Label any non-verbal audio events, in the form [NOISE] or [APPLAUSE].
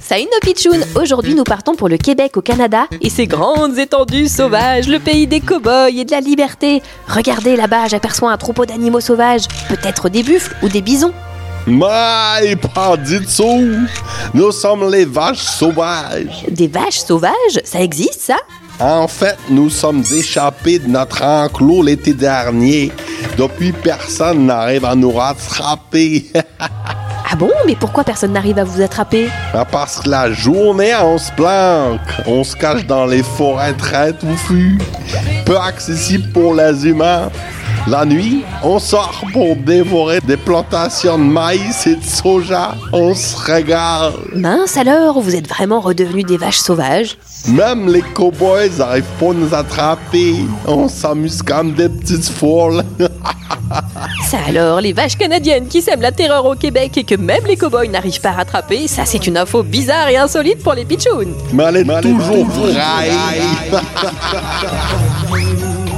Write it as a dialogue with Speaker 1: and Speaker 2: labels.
Speaker 1: Salut nos pitchouns Aujourd'hui nous partons pour le Québec au Canada et ses grandes étendues sauvages, le pays des cow-boys et de la liberté. Regardez là-bas, j'aperçois un troupeau d'animaux sauvages, peut-être des buffles ou des bisons.
Speaker 2: Du tout. Nous sommes les vaches sauvages.
Speaker 1: Des vaches sauvages Ça existe ça?
Speaker 2: En fait, nous sommes échappés de notre enclos l'été dernier. Depuis, personne n'arrive à nous rattraper. [LAUGHS]
Speaker 1: Ah bon? Mais pourquoi personne n'arrive à vous attraper?
Speaker 2: Ah, Parce que la journée, on se planque. On se cache dans les forêts très touffues. Peu accessible pour les humains. La nuit, on sort pour dévorer des plantations de maïs et de soja. On se régale.
Speaker 1: Mince alors, vous êtes vraiment redevenus des vaches sauvages
Speaker 2: Même les cowboys n'arrivent pas à nous attraper. On s'amuse comme des petites foules. [LAUGHS]
Speaker 1: Ça alors, les vaches canadiennes qui sèment la terreur au Québec et que même les cow-boys n'arrivent pas à rattraper, ça c'est une info bizarre et insolite pour les pitchouns
Speaker 2: Mais elle est toujours vraie. [LAUGHS]